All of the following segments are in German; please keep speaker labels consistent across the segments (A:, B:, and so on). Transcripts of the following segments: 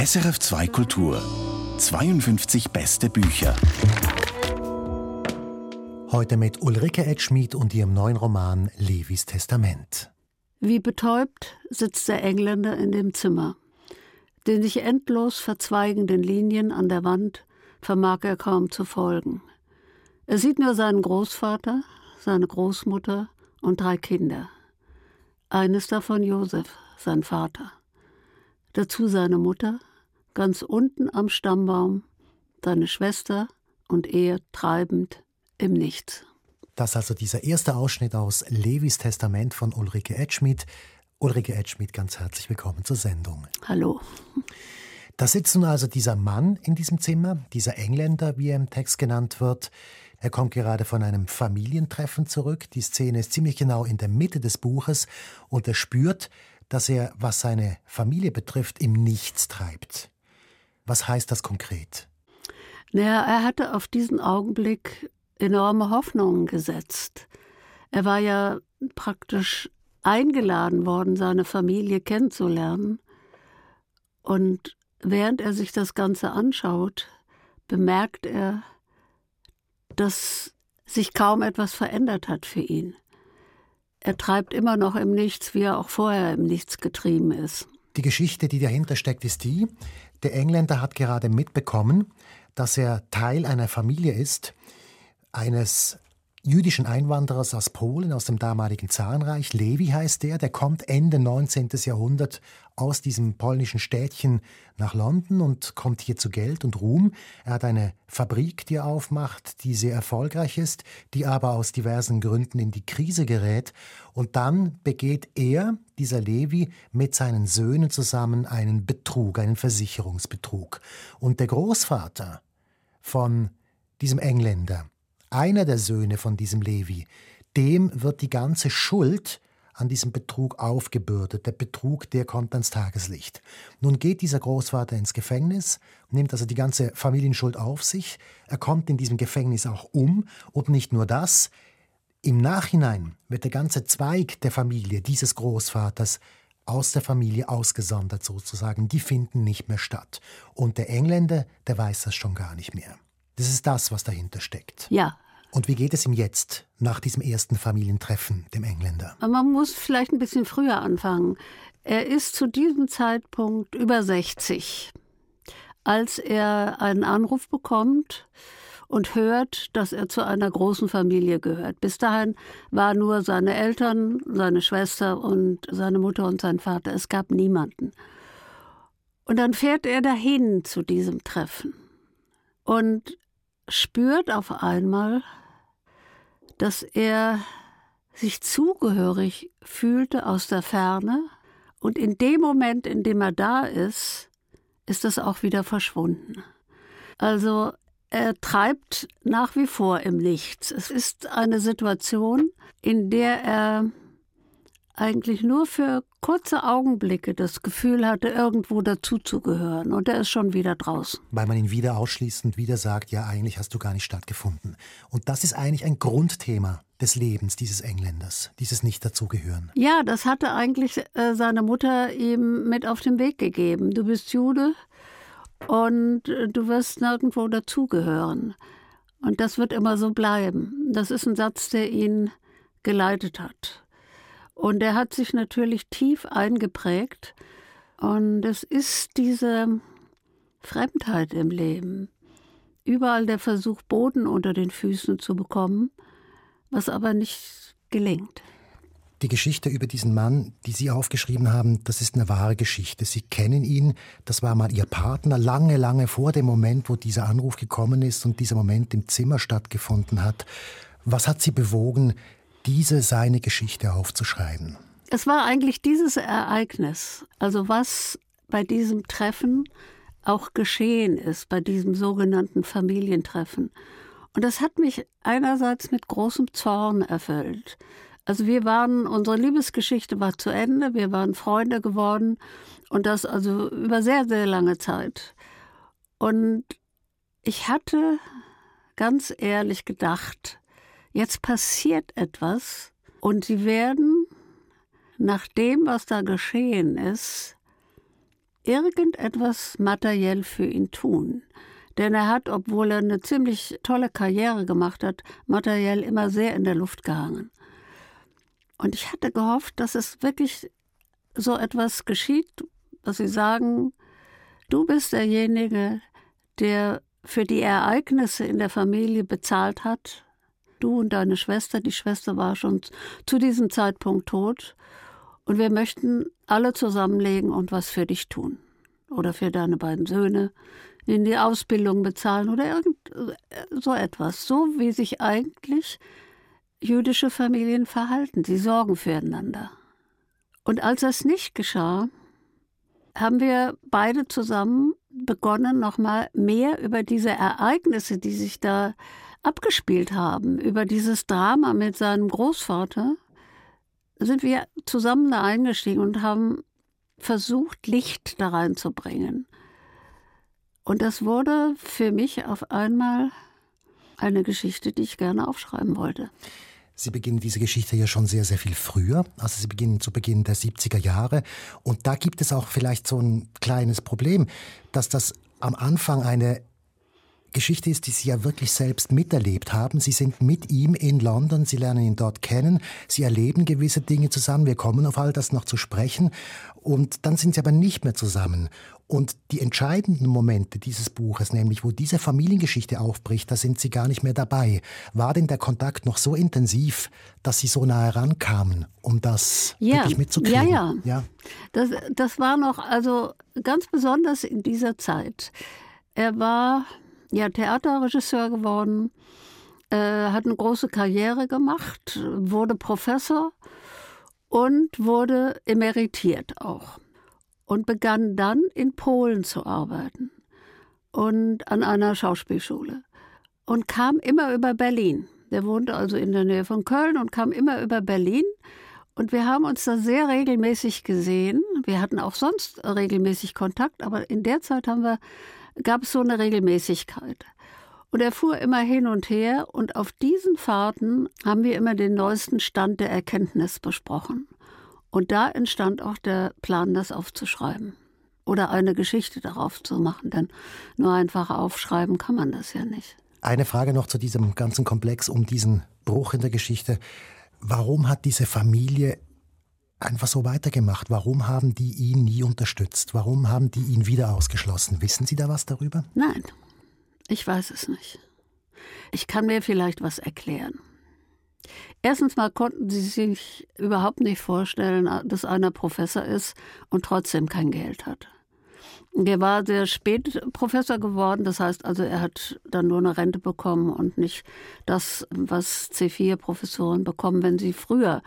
A: SRF 2 Kultur 52 beste Bücher.
B: Heute mit Ulrike Edschmidt und ihrem neuen Roman Levis Testament.
C: Wie betäubt sitzt der Engländer in dem Zimmer. Den sich endlos verzweigenden Linien an der Wand vermag er kaum zu folgen. Er sieht nur seinen Großvater, seine Großmutter und drei Kinder. Eines davon Josef, sein Vater. Dazu seine Mutter, ganz unten am Stammbaum, seine Schwester und er treibend im Nichts.
B: Das ist also dieser erste Ausschnitt aus Levis Testament von Ulrike Edschmidt. Ulrike Edschmidt, ganz herzlich willkommen zur Sendung.
C: Hallo.
B: Da sitzt nun also dieser Mann in diesem Zimmer, dieser Engländer, wie er im Text genannt wird. Er kommt gerade von einem Familientreffen zurück. Die Szene ist ziemlich genau in der Mitte des Buches und er spürt, dass er, was seine Familie betrifft, im Nichts treibt. Was heißt das konkret?
C: Naja, er hatte auf diesen Augenblick enorme Hoffnungen gesetzt. Er war ja praktisch eingeladen worden, seine Familie kennenzulernen. Und während er sich das Ganze anschaut, bemerkt er, dass sich kaum etwas verändert hat für ihn. Er treibt immer noch im Nichts, wie er auch vorher im Nichts getrieben ist.
B: Die Geschichte, die dahinter steckt, ist die, der Engländer hat gerade mitbekommen, dass er Teil einer Familie ist, eines jüdischen Einwanderers aus Polen, aus dem damaligen Zarenreich. Levi heißt der, der kommt Ende 19. Jahrhundert aus diesem polnischen Städtchen nach London und kommt hier zu Geld und Ruhm. Er hat eine Fabrik, die er aufmacht, die sehr erfolgreich ist, die aber aus diversen Gründen in die Krise gerät. Und dann begeht er, dieser Levi, mit seinen Söhnen zusammen einen Betrug, einen Versicherungsbetrug. Und der Großvater von diesem Engländer, einer der Söhne von diesem Levi, dem wird die ganze Schuld an diesem Betrug aufgebürdet. Der Betrug, der kommt ans Tageslicht. Nun geht dieser Großvater ins Gefängnis, nimmt also die ganze Familienschuld auf sich. Er kommt in diesem Gefängnis auch um. Und nicht nur das. Im Nachhinein wird der ganze Zweig der Familie dieses Großvaters aus der Familie ausgesondert sozusagen. Die finden nicht mehr statt. Und der Engländer, der weiß das schon gar nicht mehr. Das ist das, was dahinter steckt.
C: Ja.
B: Und wie geht es ihm jetzt nach diesem ersten Familientreffen, dem Engländer?
C: Man muss vielleicht ein bisschen früher anfangen. Er ist zu diesem Zeitpunkt über 60, als er einen Anruf bekommt und hört, dass er zu einer großen Familie gehört. Bis dahin waren nur seine Eltern, seine Schwester und seine Mutter und sein Vater. Es gab niemanden. Und dann fährt er dahin zu diesem Treffen. Und spürt auf einmal, dass er sich zugehörig fühlte aus der Ferne und in dem Moment, in dem er da ist, ist es auch wieder verschwunden. Also er treibt nach wie vor im Nichts. Es ist eine Situation, in der er eigentlich nur für kurze Augenblicke das Gefühl hatte, irgendwo dazuzugehören. Und er ist schon wieder draußen.
B: Weil man ihn wieder ausschließt und wieder sagt, ja, eigentlich hast du gar nicht stattgefunden. Und das ist eigentlich ein Grundthema des Lebens dieses Engländers, dieses Nicht-Dazugehören.
C: Ja, das hatte eigentlich äh, seine Mutter ihm mit auf den Weg gegeben. Du bist Jude und äh, du wirst nirgendwo dazugehören. Und das wird immer so bleiben. Das ist ein Satz, der ihn geleitet hat. Und er hat sich natürlich tief eingeprägt. Und es ist diese Fremdheit im Leben. Überall der Versuch, Boden unter den Füßen zu bekommen, was aber nicht gelingt.
B: Die Geschichte über diesen Mann, die Sie aufgeschrieben haben, das ist eine wahre Geschichte. Sie kennen ihn, das war mal Ihr Partner, lange, lange vor dem Moment, wo dieser Anruf gekommen ist und dieser Moment im Zimmer stattgefunden hat. Was hat Sie bewogen, diese seine Geschichte aufzuschreiben?
C: Es war eigentlich dieses Ereignis, also was bei diesem Treffen auch geschehen ist, bei diesem sogenannten Familientreffen. Und das hat mich einerseits mit großem Zorn erfüllt. Also wir waren, unsere Liebesgeschichte war zu Ende, wir waren Freunde geworden und das also über sehr, sehr lange Zeit. Und ich hatte ganz ehrlich gedacht, Jetzt passiert etwas und sie werden nach dem, was da geschehen ist, irgendetwas materiell für ihn tun. Denn er hat, obwohl er eine ziemlich tolle Karriere gemacht hat, materiell immer sehr in der Luft gehangen. Und ich hatte gehofft, dass es wirklich so etwas geschieht, dass sie sagen, du bist derjenige, der für die Ereignisse in der Familie bezahlt hat. Du und deine Schwester, die Schwester war schon zu diesem Zeitpunkt tot. Und wir möchten alle zusammenlegen und was für dich tun. Oder für deine beiden Söhne, in die Ausbildung bezahlen oder irgend so etwas. So wie sich eigentlich jüdische Familien verhalten. Sie sorgen füreinander. Und als das nicht geschah, haben wir beide zusammen begonnen, nochmal mehr über diese Ereignisse, die sich da abgespielt haben, über dieses Drama mit seinem Großvater, sind wir zusammen da eingestiegen und haben versucht, Licht da reinzubringen. Und das wurde für mich auf einmal eine Geschichte, die ich gerne aufschreiben wollte.
B: Sie beginnen diese Geschichte ja schon sehr, sehr viel früher. Also Sie beginnen zu Beginn der 70er Jahre. Und da gibt es auch vielleicht so ein kleines Problem, dass das am Anfang eine Geschichte ist, die Sie ja wirklich selbst miterlebt haben. Sie sind mit ihm in London, Sie lernen ihn dort kennen, Sie erleben gewisse Dinge zusammen. Wir kommen auf all das noch zu sprechen. Und dann sind Sie aber nicht mehr zusammen. Und die entscheidenden Momente dieses Buches, nämlich wo diese Familiengeschichte aufbricht, da sind Sie gar nicht mehr dabei. War denn der Kontakt noch so intensiv, dass Sie so nah herankamen, um das ja, wirklich mitzukriegen?
C: Ja, ja. ja. Das, das war noch, also ganz besonders in dieser Zeit. Er war ja Theaterregisseur geworden, äh, hat eine große Karriere gemacht, wurde Professor und wurde emeritiert auch und begann dann in Polen zu arbeiten und an einer Schauspielschule und kam immer über Berlin. Der wohnte also in der Nähe von Köln und kam immer über Berlin. Und wir haben uns da sehr regelmäßig gesehen. Wir hatten auch sonst regelmäßig Kontakt, aber in der Zeit haben wir, gab es so eine Regelmäßigkeit. Und er fuhr immer hin und her und auf diesen Fahrten haben wir immer den neuesten Stand der Erkenntnis besprochen. Und da entstand auch der Plan, das aufzuschreiben oder eine Geschichte darauf zu machen, denn nur einfach aufschreiben kann man das ja nicht.
B: Eine Frage noch zu diesem ganzen Komplex um diesen Bruch in der Geschichte. Warum hat diese Familie einfach so weitergemacht? Warum haben die ihn nie unterstützt? Warum haben die ihn wieder ausgeschlossen? Wissen Sie da was darüber?
C: Nein, ich weiß es nicht. Ich kann mir vielleicht was erklären. Erstens mal konnten sie sich überhaupt nicht vorstellen, dass einer Professor ist und trotzdem kein Geld hat. Der war sehr spät Professor geworden, das heißt also, er hat dann nur eine Rente bekommen und nicht das, was C4-Professoren bekommen, wenn sie früher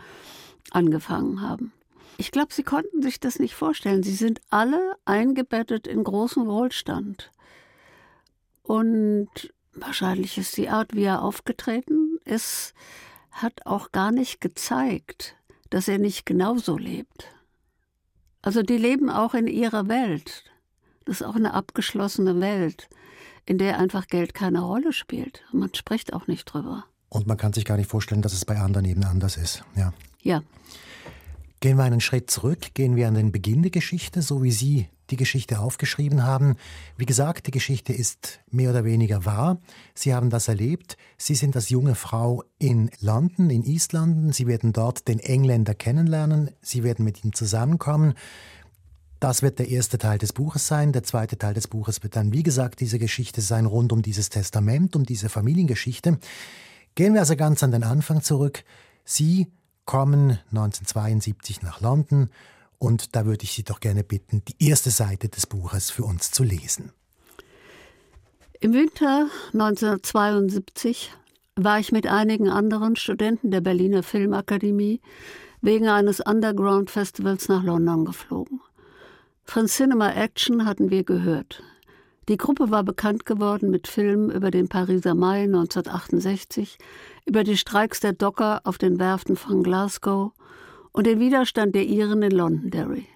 C: angefangen haben. Ich glaube, sie konnten sich das nicht vorstellen. Sie sind alle eingebettet in großen Wohlstand. Und wahrscheinlich ist die Art, wie er aufgetreten ist, hat auch gar nicht gezeigt, dass er nicht genauso lebt. Also die leben auch in ihrer Welt. Das ist auch eine abgeschlossene Welt, in der einfach Geld keine Rolle spielt. Man spricht auch nicht drüber.
B: Und man kann sich gar nicht vorstellen, dass es bei anderen eben anders ist. Ja.
C: Ja.
B: Gehen wir einen Schritt zurück, gehen wir an den Beginn der Geschichte, so wie Sie die Geschichte aufgeschrieben haben. Wie gesagt, die Geschichte ist mehr oder weniger wahr. Sie haben das erlebt. Sie sind als junge Frau in London, in East London. Sie werden dort den Engländer kennenlernen. Sie werden mit ihm zusammenkommen. Das wird der erste Teil des Buches sein. Der zweite Teil des Buches wird dann, wie gesagt, diese Geschichte sein rund um dieses Testament, um diese Familiengeschichte. Gehen wir also ganz an den Anfang zurück. Sie kommen 1972 nach London und da würde ich Sie doch gerne bitten, die erste Seite des Buches für uns zu lesen.
C: Im Winter 1972 war ich mit einigen anderen Studenten der Berliner Filmakademie wegen eines Underground-Festivals nach London geflogen. Von Cinema Action hatten wir gehört. Die Gruppe war bekannt geworden mit Filmen über den Pariser Mai 1968, über die Streiks der Docker auf den Werften von Glasgow und den Widerstand der Iren in Londonderry.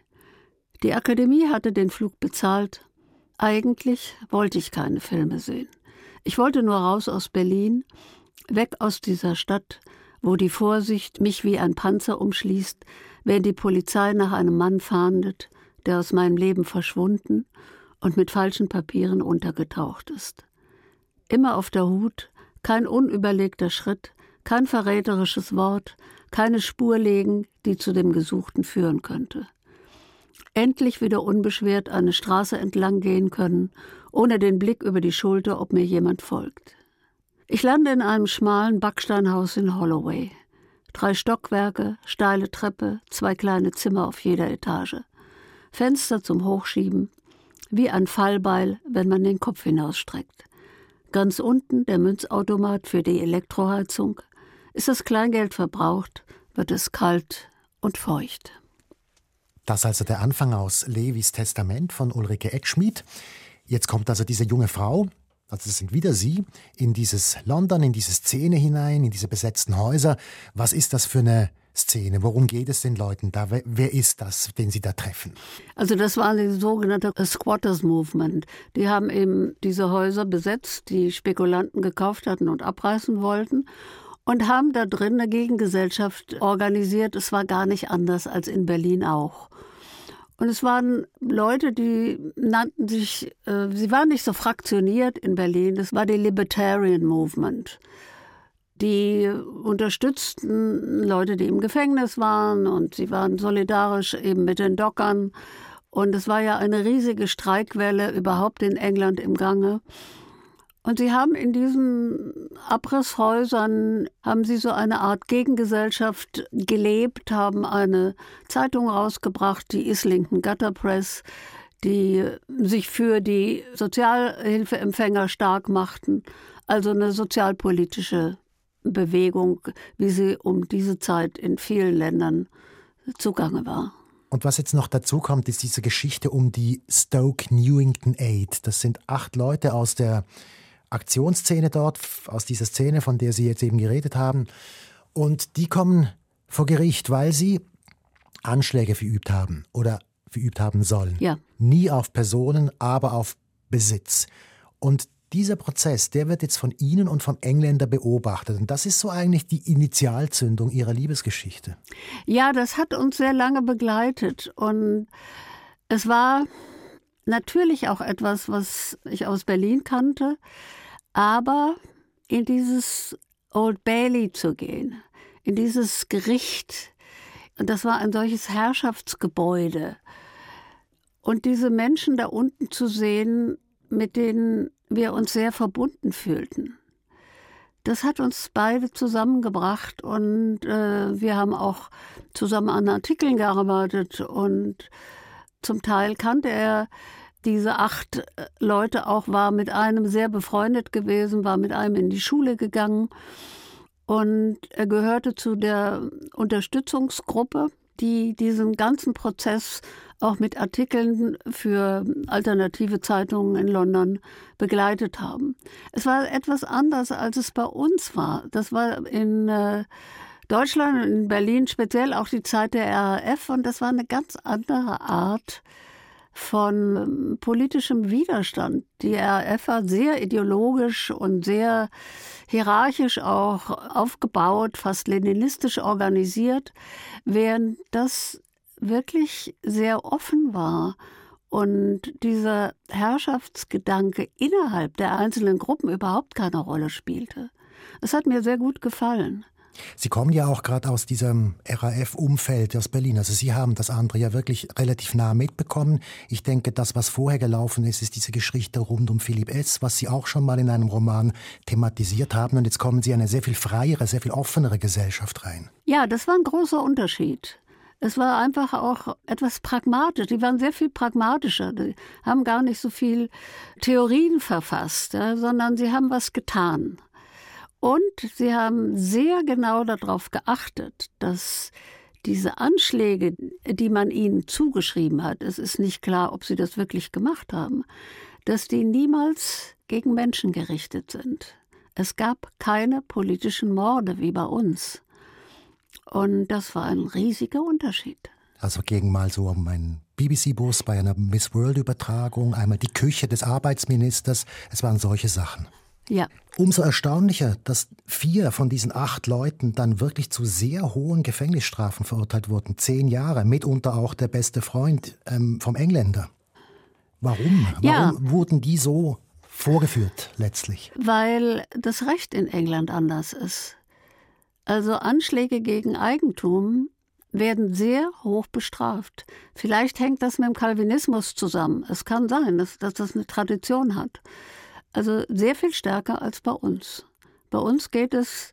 C: Die Akademie hatte den Flug bezahlt. Eigentlich wollte ich keine Filme sehen. Ich wollte nur raus aus Berlin, weg aus dieser Stadt, wo die Vorsicht mich wie ein Panzer umschließt, wenn die Polizei nach einem Mann fahndet, der aus meinem Leben verschwunden und mit falschen Papieren untergetaucht ist. Immer auf der Hut, kein unüberlegter Schritt, kein verräterisches Wort, keine Spur legen, die zu dem Gesuchten führen könnte. Endlich wieder unbeschwert eine Straße entlang gehen können, ohne den Blick über die Schulter, ob mir jemand folgt. Ich lande in einem schmalen Backsteinhaus in Holloway. Drei Stockwerke, steile Treppe, zwei kleine Zimmer auf jeder Etage. Fenster zum Hochschieben, wie ein Fallbeil, wenn man den Kopf hinausstreckt. Ganz unten der Münzautomat für die Elektroheizung. Ist das Kleingeld verbraucht, wird es kalt und feucht.
B: Das also der Anfang aus Levis Testament von Ulrike Eckschmidt. Jetzt kommt also diese junge Frau, also das sind wieder Sie, in dieses London, in diese Szene hinein, in diese besetzten Häuser. Was ist das für eine Szene? Worum geht es den Leuten da? Wer ist das, den Sie da treffen?
C: Also das war die sogenannte Squatters Movement. Die haben eben diese Häuser besetzt, die Spekulanten gekauft hatten und abreißen wollten und haben da drin eine Gegengesellschaft organisiert. Es war gar nicht anders als in Berlin auch. Und es waren Leute, die nannten sich, äh, sie waren nicht so fraktioniert in Berlin, das war die Libertarian Movement. Die unterstützten Leute, die im Gefängnis waren und sie waren solidarisch eben mit den Dockern. Und es war ja eine riesige Streikwelle überhaupt in England im Gange. Und sie haben in diesen Abrisshäusern, haben sie so eine Art Gegengesellschaft gelebt, haben eine Zeitung rausgebracht, die Islington Gutter Press, die sich für die Sozialhilfeempfänger stark machten. Also eine sozialpolitische Bewegung, wie sie um diese Zeit in vielen Ländern zugange war.
B: Und was jetzt noch dazu kommt, ist diese Geschichte um die Stoke Newington Aid. Das sind acht Leute aus der Aktionsszene dort, aus dieser Szene, von der Sie jetzt eben geredet haben. Und die kommen vor Gericht, weil sie Anschläge verübt haben oder verübt haben sollen.
C: Ja.
B: Nie auf Personen, aber auf Besitz. Und dieser Prozess, der wird jetzt von Ihnen und vom Engländer beobachtet. Und das ist so eigentlich die Initialzündung Ihrer Liebesgeschichte.
C: Ja, das hat uns sehr lange begleitet. Und es war natürlich auch etwas, was ich aus Berlin kannte, aber in dieses Old Bailey zu gehen, in dieses Gericht, und das war ein solches Herrschaftsgebäude, und diese Menschen da unten zu sehen, mit denen wir uns sehr verbunden fühlten. Das hat uns beide zusammengebracht und äh, wir haben auch zusammen an Artikeln gearbeitet und zum Teil kannte er diese acht äh, Leute auch, war mit einem sehr befreundet gewesen, war mit einem in die Schule gegangen und er gehörte zu der Unterstützungsgruppe, die diesen ganzen Prozess auch mit Artikeln für alternative Zeitungen in London begleitet haben. Es war etwas anders, als es bei uns war. Das war in äh, Deutschland in Berlin speziell auch die Zeit der RAF und das war eine ganz andere Art von ähm, politischem Widerstand. Die RAF war sehr ideologisch und sehr hierarchisch auch aufgebaut, fast leninistisch organisiert, während das wirklich sehr offen war und dieser Herrschaftsgedanke innerhalb der einzelnen Gruppen überhaupt keine Rolle spielte. Es hat mir sehr gut gefallen.
B: Sie kommen ja auch gerade aus diesem RAF-Umfeld aus Berlin. Also Sie haben das andere ja wirklich relativ nah mitbekommen. Ich denke, das, was vorher gelaufen ist, ist diese Geschichte rund um Philipp S., was Sie auch schon mal in einem Roman thematisiert haben. Und jetzt kommen Sie in eine sehr viel freiere, sehr viel offenere Gesellschaft rein.
C: Ja, das war ein großer Unterschied. Es war einfach auch etwas pragmatisch. Die waren sehr viel pragmatischer. Die haben gar nicht so viel Theorien verfasst, ja, sondern sie haben was getan. Und sie haben sehr genau darauf geachtet, dass diese Anschläge, die man ihnen zugeschrieben hat, es ist nicht klar, ob sie das wirklich gemacht haben, dass die niemals gegen Menschen gerichtet sind. Es gab keine politischen Morde wie bei uns. Und das war ein riesiger Unterschied.
B: Also gegen mal so um einen BBC-Bus bei einer Miss World-Übertragung, einmal die Küche des Arbeitsministers. Es waren solche Sachen.
C: Ja.
B: Umso erstaunlicher, dass vier von diesen acht Leuten dann wirklich zu sehr hohen Gefängnisstrafen verurteilt wurden. Zehn Jahre, mitunter auch der beste Freund ähm, vom Engländer. Warum? Warum
C: Ja.
B: wurden die so vorgeführt letztlich?
C: Weil das Recht in England anders ist. Also Anschläge gegen Eigentum werden sehr hoch bestraft. Vielleicht hängt das mit dem Calvinismus zusammen. Es kann sein, dass, dass das eine Tradition hat. Also sehr viel stärker als bei uns. Bei uns geht es,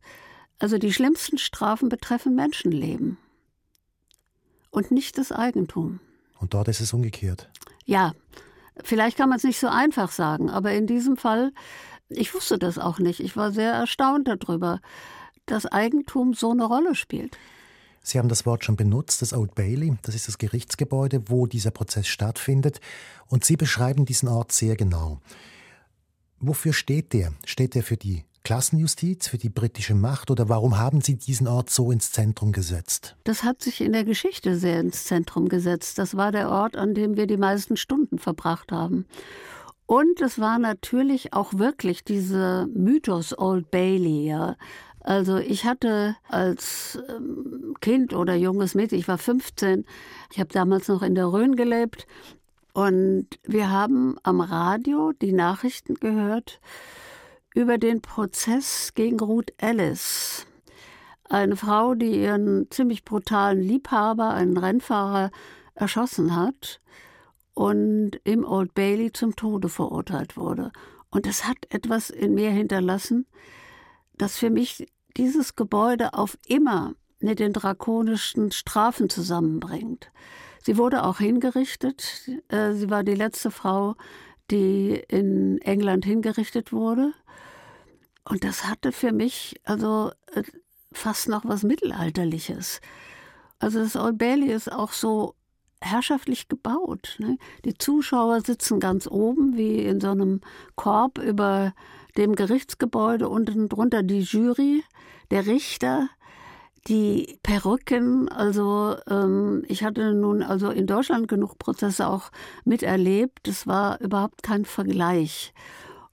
C: also die schlimmsten Strafen betreffen Menschenleben und nicht das Eigentum.
B: Und dort ist es umgekehrt.
C: Ja, vielleicht kann man es nicht so einfach sagen, aber in diesem Fall, ich wusste das auch nicht. Ich war sehr erstaunt darüber, dass Eigentum so eine Rolle spielt.
B: Sie haben das Wort schon benutzt, das Old Bailey, das ist das Gerichtsgebäude, wo dieser Prozess stattfindet. Und Sie beschreiben diesen Ort sehr genau. Wofür steht der? Steht der für die Klassenjustiz, für die britische Macht oder warum haben Sie diesen Ort so ins Zentrum gesetzt?
C: Das hat sich in der Geschichte sehr ins Zentrum gesetzt. Das war der Ort, an dem wir die meisten Stunden verbracht haben. Und es war natürlich auch wirklich dieser Mythos Old Bailey, ja. Also ich hatte als ähm, Kind oder junges Mädchen, ich war 15, ich habe damals noch in der Rhön gelebt und wir haben am Radio die Nachrichten gehört über den Prozess gegen Ruth Ellis. Eine Frau, die ihren ziemlich brutalen Liebhaber, einen Rennfahrer, erschossen hat und im Old Bailey zum Tode verurteilt wurde. Und das hat etwas in mir hinterlassen, das für mich dieses Gebäude auf immer mit den drakonischen Strafen zusammenbringt. Sie wurde auch hingerichtet. Äh, Sie war die letzte Frau, die in England hingerichtet wurde. Und das hatte für mich also äh, fast noch was Mittelalterliches. Also das Old Bailey ist auch so herrschaftlich gebaut. Ne? Die Zuschauer sitzen ganz oben, wie in so einem Korb über dem Gerichtsgebäude, unten drunter die Jury, der Richter, die Perücken. Also ähm, ich hatte nun also in Deutschland genug Prozesse auch miterlebt. Es war überhaupt kein Vergleich.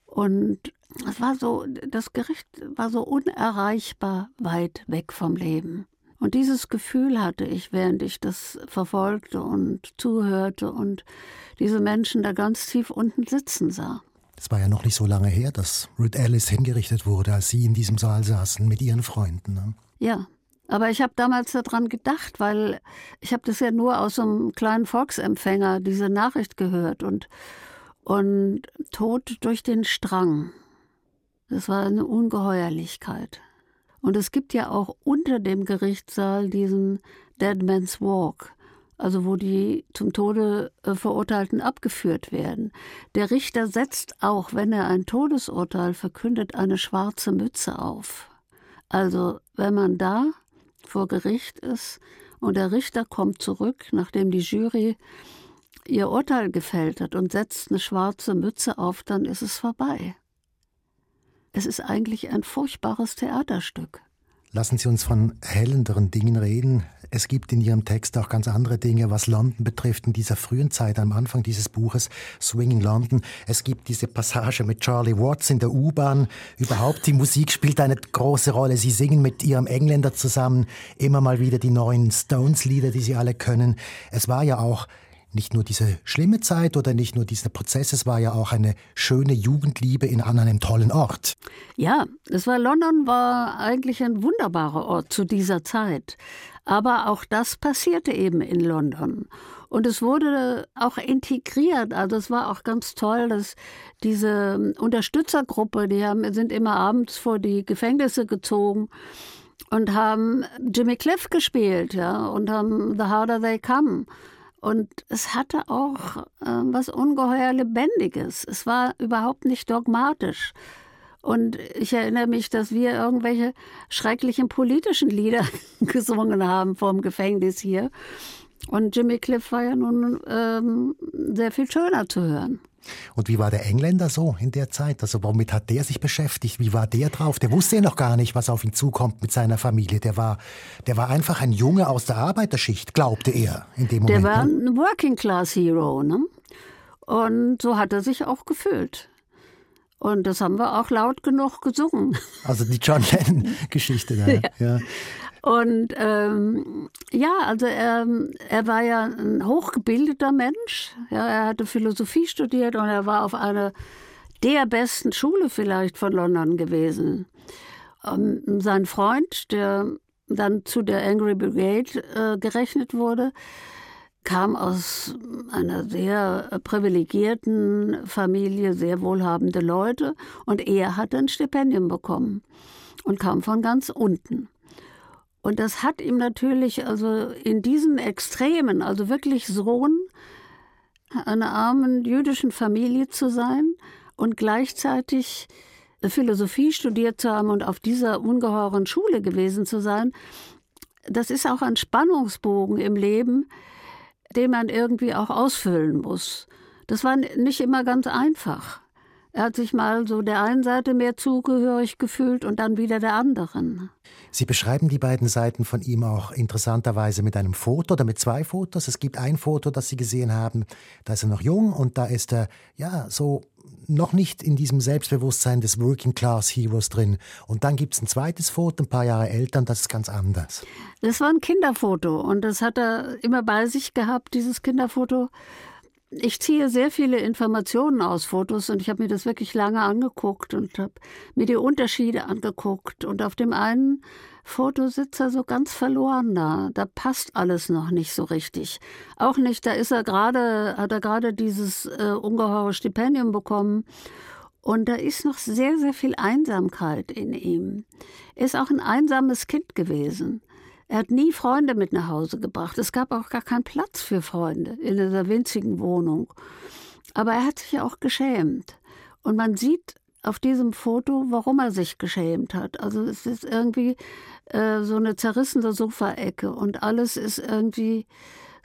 C: Und es war so, das Gericht war so unerreichbar weit weg vom Leben. Und dieses Gefühl hatte ich, während ich das verfolgte und zuhörte und diese Menschen da ganz tief unten sitzen sah.
B: Es war ja noch nicht so lange her, dass Ruth Ellis hingerichtet wurde, als Sie in diesem Saal saßen mit Ihren Freunden. Ne?
C: Ja, aber ich habe damals daran gedacht, weil ich habe das ja nur aus einem kleinen Volksempfänger, diese Nachricht gehört und, und Tod durch den Strang. Das war eine Ungeheuerlichkeit. Und es gibt ja auch unter dem Gerichtssaal diesen Dead Man's Walk, also wo die zum Tode äh, Verurteilten abgeführt werden. Der Richter setzt auch, wenn er ein Todesurteil verkündet, eine schwarze Mütze auf. Also wenn man da vor Gericht ist und der Richter kommt zurück, nachdem die Jury ihr Urteil gefällt hat und setzt eine schwarze Mütze auf, dann ist es vorbei. Es ist eigentlich ein furchtbares Theaterstück.
B: Lassen Sie uns von hellenderen Dingen reden. Es gibt in Ihrem Text auch ganz andere Dinge, was London betrifft, in dieser frühen Zeit, am Anfang dieses Buches, Swinging London. Es gibt diese Passage mit Charlie Watts in der U-Bahn. Überhaupt, die Musik spielt eine große Rolle. Sie singen mit Ihrem Engländer zusammen immer mal wieder die neuen Stones-Lieder, die Sie alle können. Es war ja auch nicht nur diese schlimme Zeit oder nicht nur dieser Prozess, es war ja auch eine schöne Jugendliebe in an einem tollen Ort.
C: Ja, es war London war eigentlich ein wunderbarer Ort zu dieser Zeit. Aber auch das passierte eben in London. Und es wurde auch integriert. Also es war auch ganz toll, dass diese Unterstützergruppe, die haben, sind immer abends vor die Gefängnisse gezogen und haben Jimmy Cliff gespielt, ja, und haben The Harder They Come. Und es hatte auch äh, was ungeheuer Lebendiges. Es war überhaupt nicht dogmatisch. Und ich erinnere mich, dass wir irgendwelche schrecklichen politischen Lieder gesungen haben vom Gefängnis hier. Und Jimmy Cliff war ja nun ähm, sehr viel schöner zu hören.
B: Und wie war der Engländer so in der Zeit? Also womit hat der sich beschäftigt? Wie war der drauf? Der wusste ja noch gar nicht, was auf ihn zukommt mit seiner Familie. Der war, der war einfach ein Junge aus der Arbeiterschicht, glaubte er in dem Moment.
C: Der war
B: ne?
C: ein Working Class Hero, ne? Und so hat er sich auch gefühlt. Und das haben wir auch laut genug gesungen.
B: Also die John Lennon-Geschichte da. ja. ja.
C: Und ähm, ja, also er, er war ja ein hochgebildeter Mensch. Ja, er hatte Philosophie studiert und er war auf einer der besten Schule vielleicht von London gewesen. Ähm, sein Freund, der dann zu der Angry Brigade äh, gerechnet wurde, kam aus einer sehr privilegierten Familie, sehr wohlhabende Leute und er hatte ein Stipendium bekommen und kam von ganz unten. Und das hat ihm natürlich, also in diesen Extremen, also wirklich Sohn einer armen jüdischen Familie zu sein und gleichzeitig Philosophie studiert zu haben und auf dieser ungeheuren Schule gewesen zu sein, das ist auch ein Spannungsbogen im Leben, den man irgendwie auch ausfüllen muss. Das war nicht immer ganz einfach. Er hat sich mal so der einen Seite mehr zugehörig gefühlt und dann wieder der anderen.
B: Sie beschreiben die beiden Seiten von ihm auch interessanterweise mit einem Foto oder mit zwei Fotos. Es gibt ein Foto, das Sie gesehen haben, da ist er noch jung und da ist er ja so noch nicht in diesem Selbstbewusstsein des Working Class Heroes drin. Und dann gibt es ein zweites Foto, ein paar Jahre älter, und das ist ganz anders.
C: Das war ein Kinderfoto und das hat er immer bei sich gehabt, dieses Kinderfoto. Ich ziehe sehr viele Informationen aus Fotos und ich habe mir das wirklich lange angeguckt und habe mir die Unterschiede angeguckt. Und auf dem einen Foto sitzt er so ganz verloren da. Da passt alles noch nicht so richtig. Auch nicht, da ist er gerade, hat er gerade dieses äh, ungeheure Stipendium bekommen. Und da ist noch sehr, sehr viel Einsamkeit in ihm. Er ist auch ein einsames Kind gewesen. Er hat nie Freunde mit nach Hause gebracht. Es gab auch gar keinen Platz für Freunde in dieser winzigen Wohnung. Aber er hat sich auch geschämt. Und man sieht auf diesem Foto, warum er sich geschämt hat. Also es ist irgendwie äh, so eine zerrissene Sofaecke und alles ist irgendwie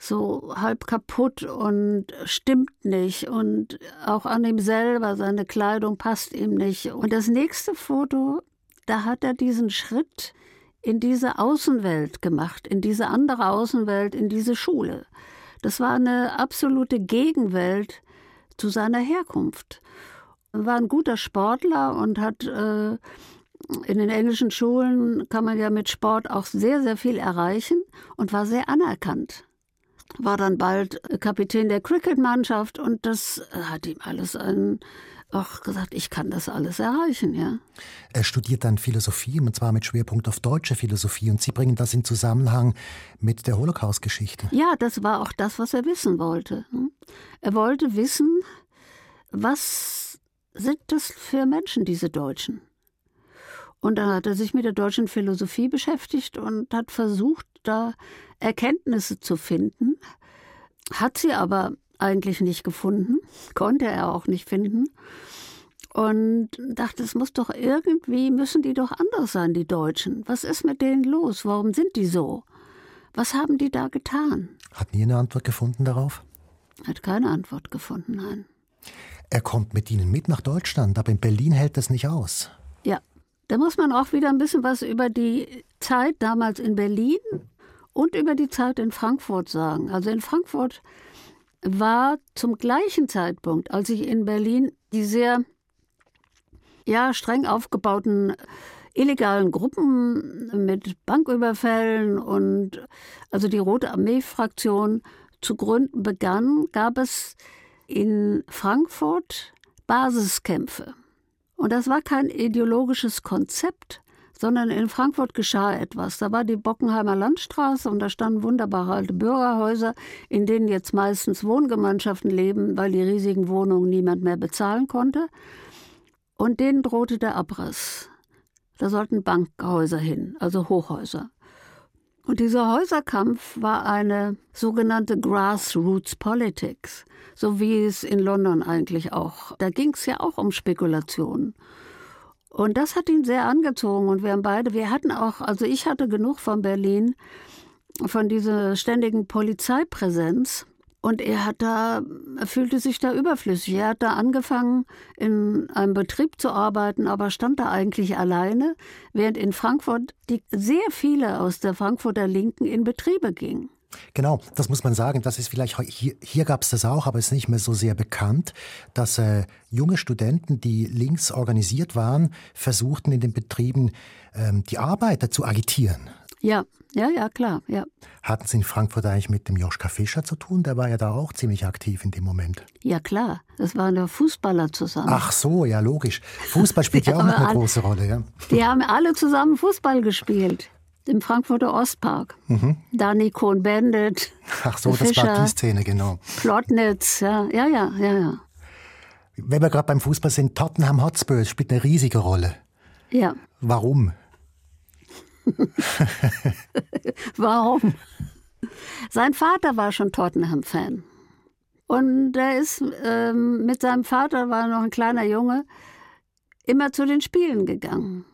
C: so halb kaputt und stimmt nicht und auch an ihm selber, seine Kleidung passt ihm nicht. Und das nächste Foto, da hat er diesen Schritt in diese Außenwelt gemacht, in diese andere Außenwelt, in diese Schule. Das war eine absolute Gegenwelt zu seiner Herkunft. Er war ein guter Sportler und hat äh, in den englischen Schulen kann man ja mit Sport auch sehr, sehr viel erreichen und war sehr anerkannt. War dann bald Kapitän der Cricket-Mannschaft und das hat ihm alles einen auch gesagt, ich kann das alles erreichen, ja.
B: Er studiert dann Philosophie, und zwar mit Schwerpunkt auf deutsche Philosophie. Und Sie bringen das in Zusammenhang mit der Holocaust-Geschichte.
C: Ja, das war auch das, was er wissen wollte. Hm? Er wollte wissen, was sind das für Menschen, diese Deutschen? Und dann hat er sich mit der deutschen Philosophie beschäftigt und hat versucht, da Erkenntnisse zu finden, hat sie aber eigentlich nicht gefunden, konnte er auch nicht finden. Und dachte, es muss doch irgendwie, müssen die doch anders sein, die Deutschen. Was ist mit denen los? Warum sind die so? Was haben die da getan?
B: Hat nie eine Antwort gefunden darauf?
C: Hat keine Antwort gefunden, nein.
B: Er kommt mit Ihnen mit nach Deutschland, aber in Berlin hält das nicht aus.
C: Ja, da muss man auch wieder ein bisschen was über die Zeit damals in Berlin und über die Zeit in Frankfurt sagen. Also in Frankfurt war zum gleichen Zeitpunkt, als ich in Berlin die sehr ja, streng aufgebauten illegalen Gruppen mit Banküberfällen und also die Rote Armee-Fraktion zu gründen begann, gab es in Frankfurt Basiskämpfe. Und das war kein ideologisches Konzept, sondern in Frankfurt geschah etwas. Da war die Bockenheimer Landstraße und da standen wunderbare alte Bürgerhäuser, in denen jetzt meistens Wohngemeinschaften leben, weil die riesigen Wohnungen niemand mehr bezahlen konnte. Und denen drohte der Abriss. Da sollten Bankhäuser hin, also Hochhäuser. Und dieser Häuserkampf war eine sogenannte Grassroots Politics, so wie es in London eigentlich auch. Da ging es ja auch um Spekulationen. Und das hat ihn sehr angezogen und wir haben beide, wir hatten auch, also ich hatte genug von Berlin, von dieser ständigen Polizeipräsenz. Und er hat da, er fühlte sich da überflüssig. Er hat da angefangen, in einem Betrieb zu arbeiten, aber stand da eigentlich alleine, während in Frankfurt die, sehr viele aus der Frankfurter Linken in Betriebe gingen.
B: Genau, das muss man sagen. Das ist vielleicht hier, hier gab es das auch, aber es ist nicht mehr so sehr bekannt, dass äh, junge Studenten, die links organisiert waren, versuchten in den Betrieben ähm, die Arbeiter zu agitieren.
C: Ja, ja, ja, klar, ja.
B: Hatten Sie in Frankfurt eigentlich mit dem Joschka Fischer zu tun? Der war ja da auch ziemlich aktiv in dem Moment.
C: Ja, klar. Das waren ja Fußballer zusammen.
B: Ach so, ja, logisch. Fußball spielt ja auch noch eine alle, große Rolle, ja.
C: Die haben alle zusammen Fußball gespielt. Im Frankfurter Ostpark. Mhm. Dani Kohn-Bendit.
B: Ach so, das war die Szene, genau.
C: Plotnitz, ja, ja, ja, ja. ja.
B: Wenn wir gerade beim Fußball sind, Tottenham Hotspur spielt eine riesige Rolle.
C: Ja.
B: Warum?
C: Warum? Sein Vater war schon Tottenham-Fan. Und er ist ähm, mit seinem Vater, war noch ein kleiner Junge, immer zu den Spielen gegangen.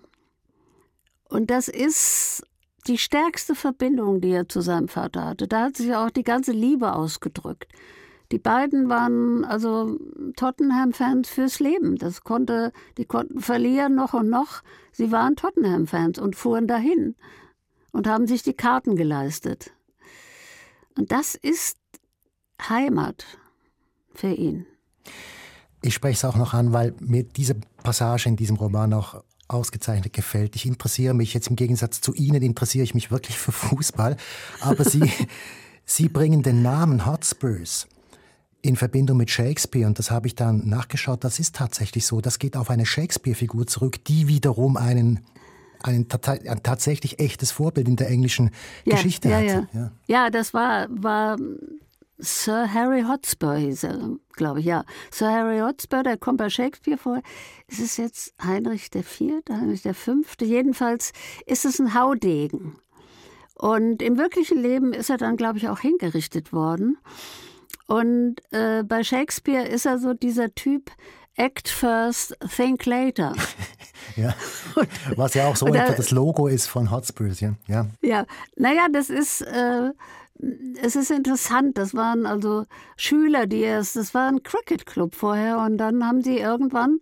C: Und das ist die stärkste Verbindung, die er zu seinem Vater hatte. Da hat sich auch die ganze Liebe ausgedrückt. Die beiden waren also Tottenham-Fans fürs Leben. Das konnte, die konnten verlieren noch und noch. Sie waren Tottenham-Fans und fuhren dahin und haben sich die Karten geleistet. Und das ist Heimat für ihn.
B: Ich spreche es auch noch an, weil mir diese Passage in diesem Roman auch ausgezeichnet gefällt. Ich interessiere mich jetzt im Gegensatz zu Ihnen, interessiere ich mich wirklich für Fußball. Aber Sie, Sie bringen den Namen Hotspurs in Verbindung mit Shakespeare, und das habe ich dann nachgeschaut, das ist tatsächlich so. Das geht auf eine Shakespeare-Figur zurück, die wiederum einen ein, ein, tatsächlich echtes Vorbild in der englischen ja, Geschichte
C: ja,
B: hatte.
C: Ja. ja. ja, das war, war Sir Harry Hotspur, hieß er, glaube ich, ja. Sir Harry Hotspur, der kommt bei Shakespeare vor. Ist es jetzt Heinrich IV., Heinrich V.? Jedenfalls ist es ein Haudegen. Und im wirklichen Leben ist er dann, glaube ich, auch hingerichtet worden. Und äh, bei Shakespeare ist er so dieser Typ, Act first, think later.
B: ja. Was ja auch so etwa das Logo ist von Hotspurs, ja. Ja,
C: ja. naja, das ist, äh, es ist interessant. Das waren also Schüler, die erst, das war ein Cricket-Club vorher und dann haben sie irgendwann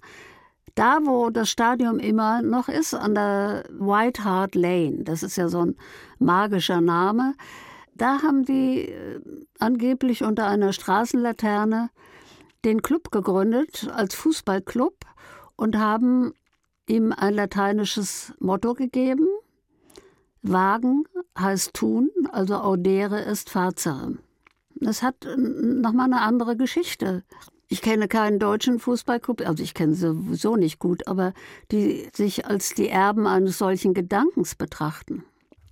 C: da, wo das Stadion immer noch ist, an der White Hart Lane, das ist ja so ein magischer Name, da haben die äh, angeblich unter einer Straßenlaterne den Club gegründet als Fußballclub und haben ihm ein lateinisches Motto gegeben. Wagen heißt tun, also audere ist facere. Das hat nochmal eine andere Geschichte. Ich kenne keinen deutschen Fußballclub, also ich kenne sie sowieso nicht gut, aber die sich als die Erben eines solchen Gedankens betrachten.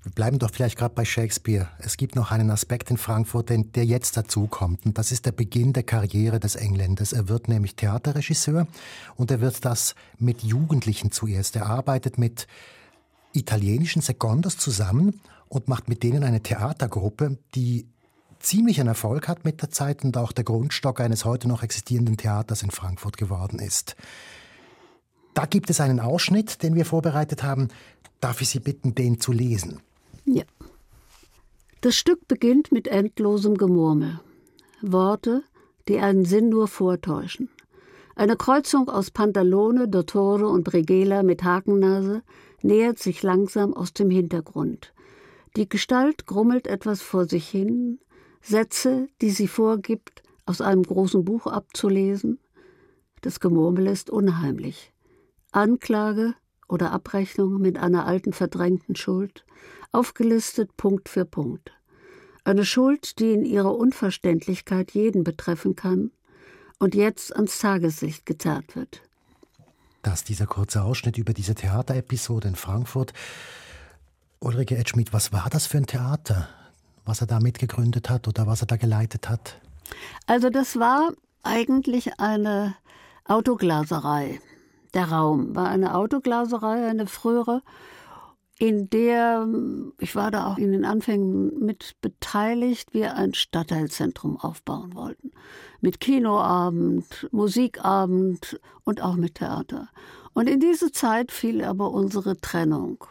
B: Wir bleiben doch vielleicht gerade bei Shakespeare. Es gibt noch einen Aspekt in Frankfurt, der jetzt dazukommt. Und das ist der Beginn der Karriere des Engländers. Er wird nämlich Theaterregisseur und er wird das mit Jugendlichen zuerst. Er arbeitet mit italienischen Secondas zusammen und macht mit denen eine Theatergruppe, die ziemlich einen Erfolg hat mit der Zeit und auch der Grundstock eines heute noch existierenden Theaters in Frankfurt geworden ist. Da gibt es einen Ausschnitt, den wir vorbereitet haben. Darf ich Sie bitten, den zu lesen?
C: Ja. Das Stück beginnt mit endlosem Gemurmel. Worte, die einen Sinn nur vortäuschen. Eine Kreuzung aus Pantalone, Dottore und Bregela mit Hakennase nähert sich langsam aus dem Hintergrund. Die Gestalt grummelt etwas vor sich hin, Sätze, die sie vorgibt, aus einem großen Buch abzulesen. Das Gemurmel ist unheimlich. Anklage oder Abrechnung mit einer alten verdrängten Schuld, aufgelistet Punkt für Punkt. Eine Schuld, die in ihrer Unverständlichkeit jeden betreffen kann und jetzt ans Tageslicht gezerrt wird.
B: Das dieser kurze Ausschnitt über diese Theaterepisode in Frankfurt. Ulrike Edschmidt, was war das für ein Theater, was er da mitgegründet hat oder was er da geleitet hat?
C: Also das war eigentlich eine Autoglaserei. Der Raum war eine Autoglaserei, eine frühere in der, ich war da auch in den Anfängen mit beteiligt, wir ein Stadtteilzentrum aufbauen wollten. Mit Kinoabend, Musikabend und auch mit Theater. Und in diese Zeit fiel aber unsere Trennung.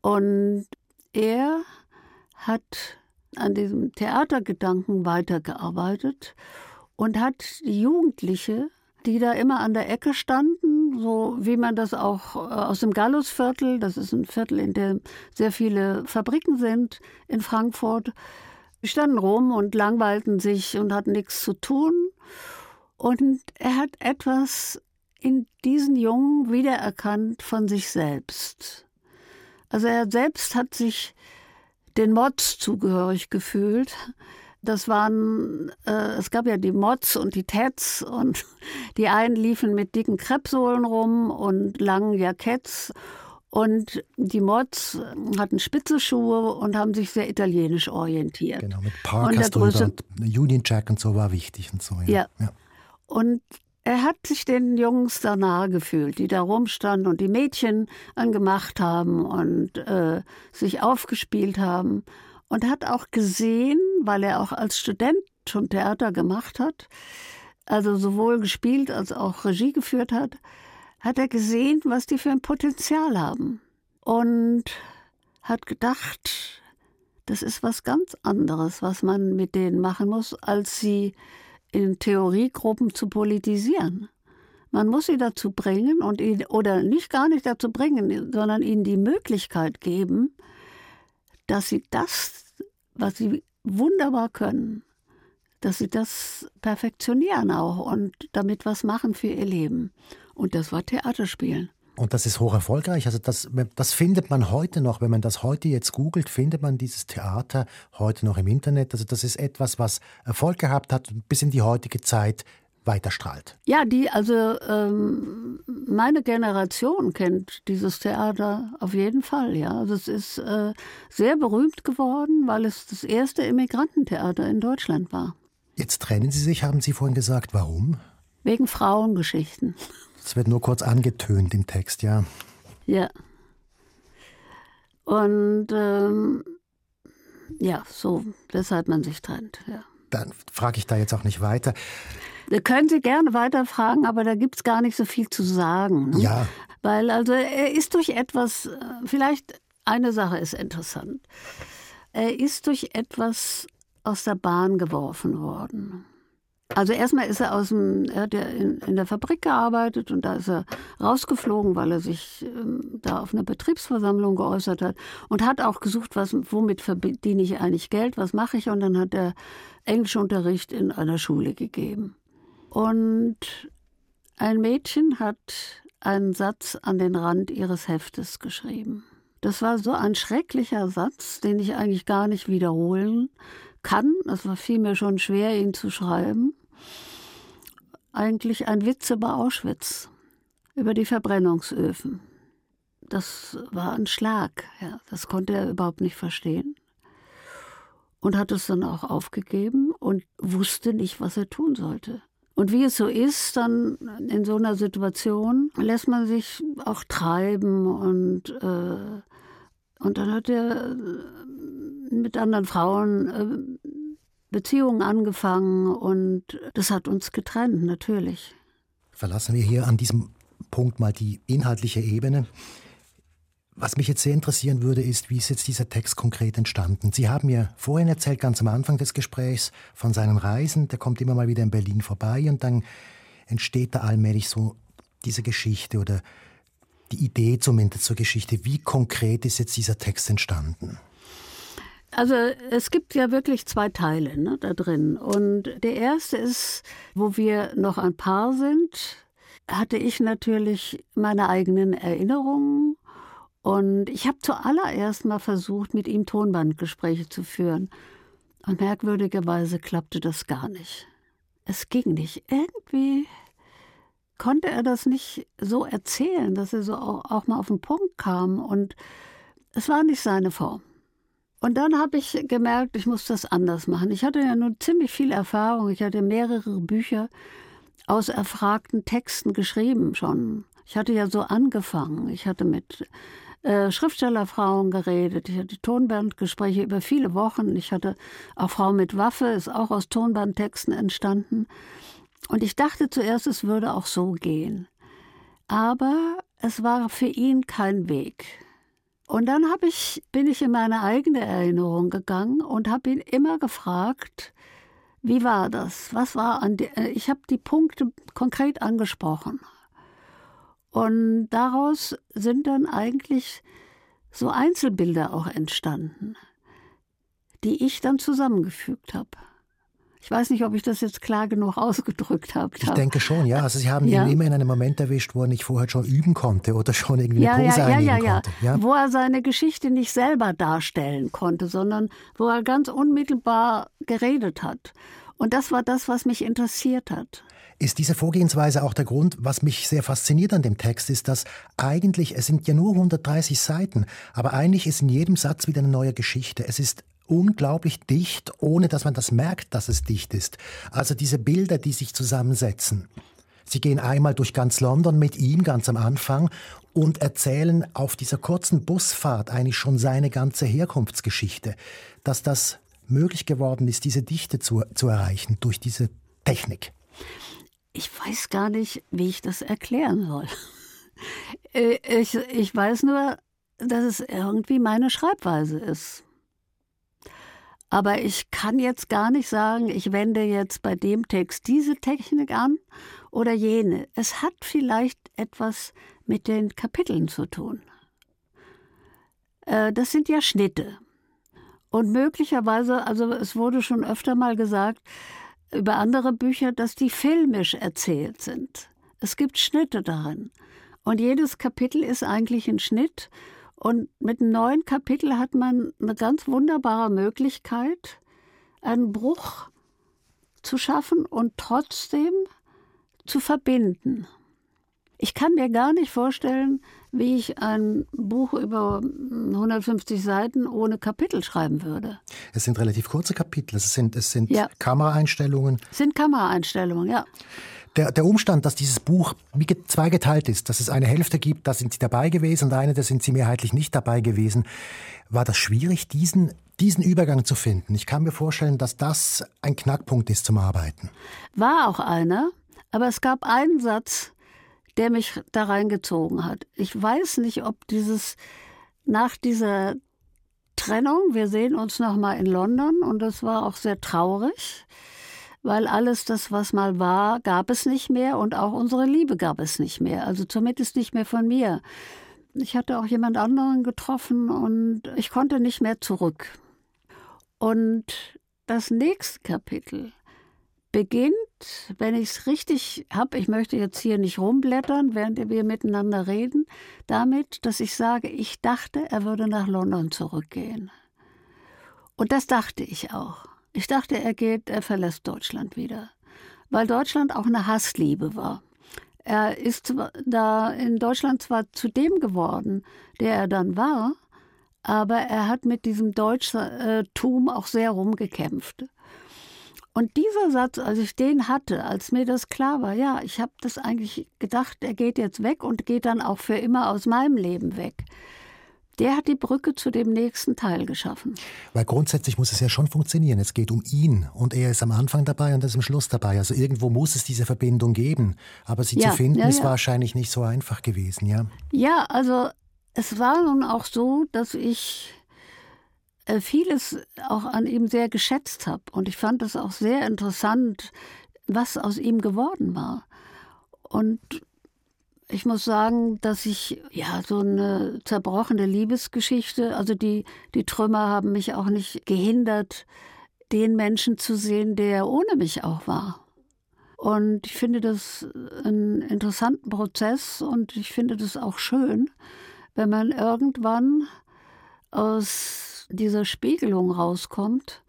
C: Und er hat an diesem Theatergedanken weitergearbeitet und hat die Jugendliche, die da immer an der Ecke standen, so wie man das auch äh, aus dem Gallusviertel, das ist ein Viertel, in dem sehr viele Fabriken sind in Frankfurt, Die standen rum und langweilten sich und hatten nichts zu tun. Und er hat etwas in diesen Jungen wiedererkannt von sich selbst. Also er selbst hat sich den Mods zugehörig gefühlt. Das waren, äh, es gab ja die Mods und die Tets und die einen liefen mit dicken Kreppsohlen rum und langen Jacketts und die Mods hatten spitze Schuhe und haben sich sehr italienisch orientiert.
B: Genau, mit Parkers drüber und Union Jack und so war wichtig und so.
C: Ja. ja. ja. Und er hat sich den Jungs da nahe gefühlt, die da rumstanden und die Mädchen angemacht haben und äh, sich aufgespielt haben. Und hat auch gesehen, weil er auch als Student schon Theater gemacht hat, also sowohl gespielt als auch Regie geführt hat, hat er gesehen, was die für ein Potenzial haben. Und hat gedacht, das ist was ganz anderes, was man mit denen machen muss, als sie in Theoriegruppen zu politisieren. Man muss sie dazu bringen und ihn, oder nicht gar nicht dazu bringen, sondern ihnen die Möglichkeit geben, dass sie das, was sie wunderbar können, dass sie das perfektionieren auch und damit was machen für ihr Leben. Und das war Theaterspielen.
B: Und das ist hoch erfolgreich. Also das, das findet man heute noch. Wenn man das heute jetzt googelt, findet man dieses Theater heute noch im Internet. Also das ist etwas, was Erfolg gehabt hat und bis in die heutige Zeit weiterstrahlt.
C: Ja, die, also ähm, meine Generation kennt dieses Theater auf jeden Fall. Ja, also es ist äh, sehr berühmt geworden, weil es das erste Immigrantentheater in Deutschland war.
B: Jetzt trennen Sie sich, haben Sie vorhin gesagt. Warum?
C: Wegen Frauengeschichten.
B: Es wird nur kurz angetönt im Text, ja.
C: Ja. Und ähm, ja, so, weshalb man sich trennt, ja.
B: Dann frage ich da jetzt auch nicht weiter.
C: Da können Sie gerne weiterfragen, aber da gibt es gar nicht so viel zu sagen.
B: Ne? Ja.
C: Weil also er ist durch etwas, äh, vielleicht eine Sache ist interessant. Er ist durch etwas aus der Bahn geworfen worden. Also erstmal ist er aus dem, er hat ja in, in, der Fabrik gearbeitet und da ist er rausgeflogen, weil er sich ähm, da auf einer Betriebsversammlung geäußert hat und hat auch gesucht, was, womit verdiene ich eigentlich Geld, was mache ich und dann hat er Englischunterricht in einer Schule gegeben. Und ein Mädchen hat einen Satz an den Rand ihres Heftes geschrieben. Das war so ein schrecklicher Satz, den ich eigentlich gar nicht wiederholen kann. Es war vielmehr schon schwer, ihn zu schreiben. Eigentlich ein Witz über Auschwitz, über die Verbrennungsöfen. Das war ein Schlag. Ja. Das konnte er überhaupt nicht verstehen. Und hat es dann auch aufgegeben und wusste nicht, was er tun sollte. Und wie es so ist, dann in so einer Situation lässt man sich auch treiben und, äh, und dann hat er mit anderen Frauen äh, Beziehungen angefangen und das hat uns getrennt, natürlich.
B: Verlassen wir hier an diesem Punkt mal die inhaltliche Ebene. Was mich jetzt sehr interessieren würde, ist, wie ist jetzt dieser Text konkret entstanden? Sie haben mir vorhin erzählt, ganz am Anfang des Gesprächs, von seinen Reisen. Der kommt immer mal wieder in Berlin vorbei und dann entsteht da allmählich so diese Geschichte oder die Idee zumindest zur Geschichte. Wie konkret ist jetzt dieser Text entstanden?
C: Also es gibt ja wirklich zwei Teile ne, da drin. Und der erste ist, wo wir noch ein Paar sind, hatte ich natürlich meine eigenen Erinnerungen. Und ich habe zuallererst mal versucht, mit ihm Tonbandgespräche zu führen. Und merkwürdigerweise klappte das gar nicht. Es ging nicht. Irgendwie konnte er das nicht so erzählen, dass er so auch, auch mal auf den Punkt kam. Und es war nicht seine Form. Und dann habe ich gemerkt, ich muss das anders machen. Ich hatte ja nun ziemlich viel Erfahrung. Ich hatte mehrere Bücher aus erfragten Texten geschrieben schon. Ich hatte ja so angefangen. Ich hatte mit äh, Schriftstellerfrauen geredet. Ich hatte Tonbandgespräche über viele Wochen. Ich hatte auch Frau mit Waffe, ist auch aus Tonbandtexten entstanden. Und ich dachte zuerst, es würde auch so gehen. Aber es war für ihn kein Weg. Und dann ich, bin ich in meine eigene Erinnerung gegangen und habe ihn immer gefragt, wie war das? Was war an die, äh, ich habe die Punkte konkret angesprochen. Und daraus sind dann eigentlich so Einzelbilder auch entstanden, die ich dann zusammengefügt habe. Ich weiß nicht, ob ich das jetzt klar genug ausgedrückt habe.
B: Ich denke schon, ja. Also Sie haben ja. ihn immer in einem Moment erwischt, wo er nicht vorher schon üben konnte oder schon irgendwie
C: ja,
B: eine Pose
C: ja, ja, ja,
B: konnte.
C: Ja. Wo er seine Geschichte nicht selber darstellen konnte, sondern wo er ganz unmittelbar geredet hat. Und das war das, was mich interessiert hat.
B: Ist diese Vorgehensweise auch der Grund, was mich sehr fasziniert an dem Text, ist, dass eigentlich, es sind ja nur 130 Seiten, aber eigentlich ist in jedem Satz wieder eine neue Geschichte. Es ist unglaublich dicht, ohne dass man das merkt, dass es dicht ist. Also diese Bilder, die sich zusammensetzen. Sie gehen einmal durch ganz London mit ihm ganz am Anfang und erzählen auf dieser kurzen Busfahrt eigentlich schon seine ganze Herkunftsgeschichte, dass das möglich geworden ist, diese Dichte zu, zu erreichen durch diese Technik.
C: Ich weiß gar nicht, wie ich das erklären soll. Äh, ich, ich weiß nur, dass es irgendwie meine Schreibweise ist. Aber ich kann jetzt gar nicht sagen, ich wende jetzt bei dem Text diese Technik an oder jene. Es hat vielleicht etwas mit den Kapiteln zu tun. Äh, das sind ja Schnitte. Und möglicherweise, also es wurde schon öfter mal gesagt über andere Bücher, dass die filmisch erzählt sind. Es gibt Schnitte darin. Und jedes Kapitel ist eigentlich ein Schnitt und mit einem neuen Kapitel hat man eine ganz wunderbare Möglichkeit, einen Bruch zu schaffen und trotzdem zu verbinden. Ich kann mir gar nicht vorstellen, wie ich ein Buch über 150 Seiten ohne Kapitel schreiben würde.
B: Es sind relativ kurze Kapitel. Es sind, es sind ja. Kameraeinstellungen.
C: Es sind Kameraeinstellungen, ja.
B: Der, der Umstand, dass dieses Buch wie zweigeteilt ist, dass es eine Hälfte gibt, da sind Sie dabei gewesen und eine, da sind Sie mehrheitlich nicht dabei gewesen, war das schwierig, diesen, diesen Übergang zu finden? Ich kann mir vorstellen, dass das ein Knackpunkt ist zum Arbeiten.
C: War auch einer, aber es gab einen Satz, der mich da reingezogen hat. Ich weiß nicht, ob dieses nach dieser Trennung, wir sehen uns noch mal in London und das war auch sehr traurig weil alles das, was mal war, gab es nicht mehr und auch unsere Liebe gab es nicht mehr, also zumindest nicht mehr von mir. Ich hatte auch jemand anderen getroffen und ich konnte nicht mehr zurück. Und das nächste Kapitel beginnt, wenn ich es richtig habe, ich möchte jetzt hier nicht rumblättern, während wir miteinander reden, damit, dass ich sage, ich dachte, er würde nach London zurückgehen. Und das dachte ich auch. Ich dachte, er geht, er verlässt Deutschland wieder, weil Deutschland auch eine Hassliebe war. Er ist da in Deutschland zwar zu dem geworden, der er dann war, aber er hat mit diesem Deutschtum auch sehr rumgekämpft. Und dieser Satz, als ich den hatte, als mir das klar war, ja, ich habe das eigentlich gedacht, er geht jetzt weg und geht dann auch für immer aus meinem Leben weg der hat die Brücke zu dem nächsten Teil geschaffen.
B: Weil grundsätzlich muss es ja schon funktionieren. Es geht um ihn und er ist am Anfang dabei und er ist am Schluss dabei. Also irgendwo muss es diese Verbindung geben. Aber sie ja, zu finden ja, ja. ist wahrscheinlich nicht so einfach gewesen, ja?
C: Ja, also es war nun auch so, dass ich vieles auch an ihm sehr geschätzt habe. Und ich fand es auch sehr interessant, was aus ihm geworden war. Und ich muss sagen, dass ich ja so eine zerbrochene Liebesgeschichte, also die, die Trümmer haben mich auch nicht gehindert, den Menschen zu sehen, der ohne mich auch war. Und ich finde das einen interessanten Prozess und ich finde das auch schön, wenn man irgendwann aus dieser Spiegelung rauskommt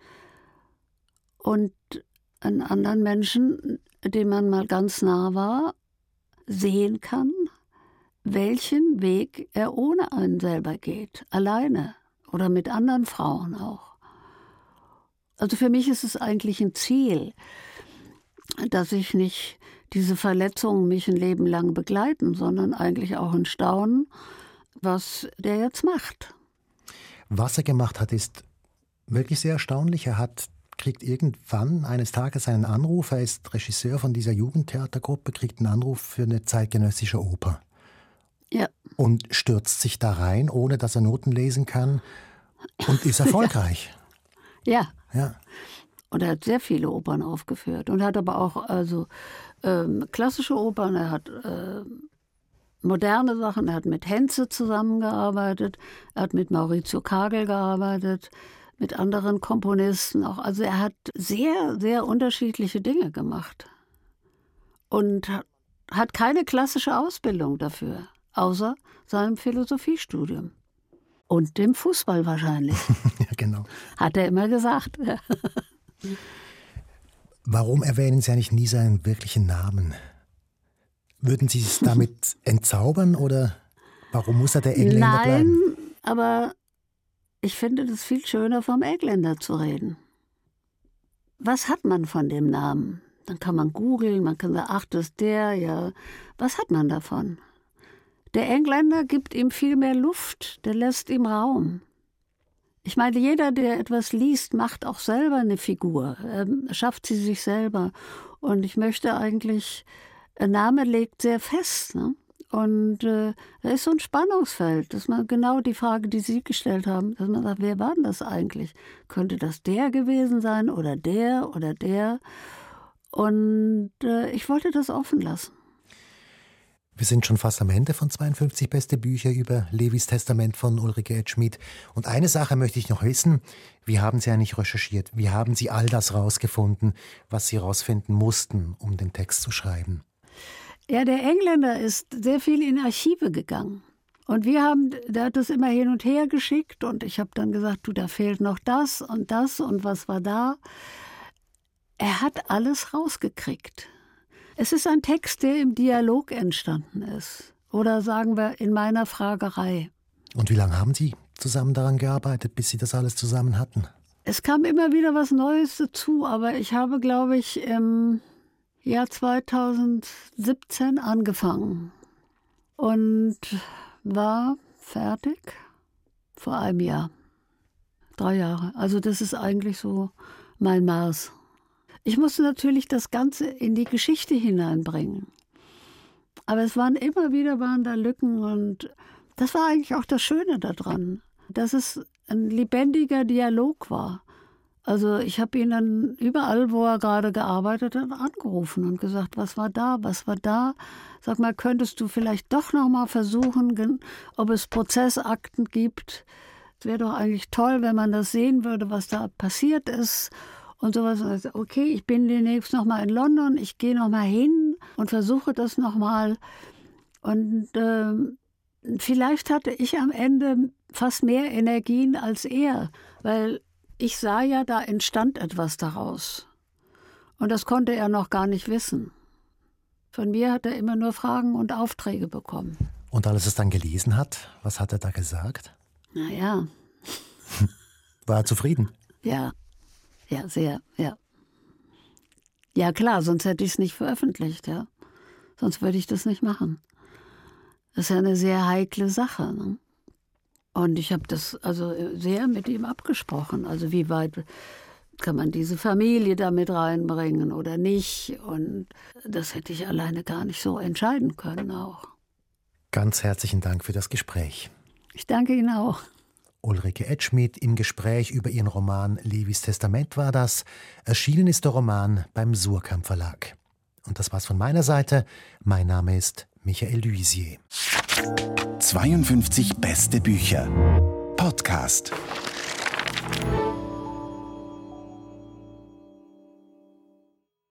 C: und einen anderen Menschen, dem man mal ganz nah war, sehen kann, welchen Weg er ohne einen selber geht, alleine oder mit anderen Frauen auch. Also für mich ist es eigentlich ein Ziel, dass ich nicht diese Verletzungen mich ein Leben lang begleiten, sondern eigentlich auch ein Staunen, was der jetzt macht.
B: Was er gemacht hat, ist wirklich sehr erstaunlich. Er hat kriegt irgendwann eines Tages einen Anruf, er ist Regisseur von dieser Jugendtheatergruppe, kriegt einen Anruf für eine zeitgenössische Oper.
C: Ja.
B: Und stürzt sich da rein, ohne dass er Noten lesen kann und ist erfolgreich.
C: ja.
B: Ja.
C: Und er hat sehr viele Opern aufgeführt und hat aber auch also ähm, klassische Opern, er hat äh, moderne Sachen, er hat mit Henze zusammengearbeitet, er hat mit Maurizio Kagel gearbeitet, mit anderen Komponisten auch. Also er hat sehr, sehr unterschiedliche Dinge gemacht und hat keine klassische Ausbildung dafür, außer seinem Philosophiestudium. Und dem Fußball wahrscheinlich.
B: ja, genau.
C: Hat er immer gesagt.
B: Warum erwähnen Sie eigentlich nie seinen wirklichen Namen? Würden Sie es damit entzaubern oder warum muss er der Engländer
C: Nein,
B: bleiben?
C: Nein, aber ich finde es viel schöner, vom Engländer zu reden. Was hat man von dem Namen? Dann kann man googeln, man kann sagen, ach, das ist der, ja. Was hat man davon? Der Engländer gibt ihm viel mehr Luft, der lässt ihm Raum. Ich meine, jeder, der etwas liest, macht auch selber eine Figur, ähm, schafft sie sich selber. Und ich möchte eigentlich, Name legt sehr fest. Ne? Und äh, da ist so ein Spannungsfeld, dass man genau die Frage, die Sie gestellt haben, dass man sagt, wer war denn das eigentlich? Könnte das der gewesen sein oder der oder der? Und äh, ich wollte das offen lassen.
B: Wir sind schon fast am Ende von 52 beste Bücher über Levis Testament von Ulrike Edschmidt. Und eine Sache möchte ich noch wissen. Wie haben Sie eigentlich recherchiert? Wie haben Sie all das rausgefunden, was Sie rausfinden mussten, um den Text zu schreiben?
C: Ja, der Engländer ist sehr viel in Archive gegangen. Und wir haben, der hat das immer hin und her geschickt und ich habe dann gesagt, du, da fehlt noch das und das und was war da. Er hat alles rausgekriegt. Es ist ein Text, der im Dialog entstanden ist. Oder sagen wir in meiner Fragerei.
B: Und wie lange haben Sie zusammen daran gearbeitet, bis Sie das alles zusammen hatten?
C: Es kam immer wieder was Neues dazu, aber ich habe, glaube ich, im Jahr 2017 angefangen und war fertig vor einem Jahr. Drei Jahre. Also das ist eigentlich so mein Maß. Ich musste natürlich das Ganze in die Geschichte hineinbringen. Aber es waren immer wieder waren da Lücken und das war eigentlich auch das Schöne daran, dass es ein lebendiger Dialog war. Also ich habe ihn dann überall, wo er gerade gearbeitet hat, angerufen und gesagt, was war da, was war da? Sag mal, könntest du vielleicht doch noch mal versuchen, ob es Prozessakten gibt? Es wäre doch eigentlich toll, wenn man das sehen würde, was da passiert ist und sowas. Ich, okay, ich bin demnächst noch mal in London, ich gehe noch mal hin und versuche das noch mal. Und äh, vielleicht hatte ich am Ende fast mehr Energien als er, weil ich sah ja, da entstand etwas daraus. Und das konnte er noch gar nicht wissen. Von mir hat er immer nur Fragen und Aufträge bekommen.
B: Und als er es dann gelesen hat, was hat er da gesagt?
C: Naja.
B: War er zufrieden?
C: Ja. Ja, sehr, ja. Ja, klar, sonst hätte ich es nicht veröffentlicht, ja. Sonst würde ich das nicht machen. Das ist ja eine sehr heikle Sache. Ne? Und ich habe das also sehr mit ihm abgesprochen. Also wie weit kann man diese Familie damit reinbringen oder nicht? Und das hätte ich alleine gar nicht so entscheiden können auch.
B: Ganz herzlichen Dank für das Gespräch.
C: Ich danke Ihnen auch.
B: Ulrike Edschmidt im Gespräch über ihren Roman Levis Testament war das. Erschienen ist der Roman beim Surkamp Verlag. Und das war's von meiner Seite. Mein Name ist Michael Luisier.
A: 52 beste Bücher. Podcast.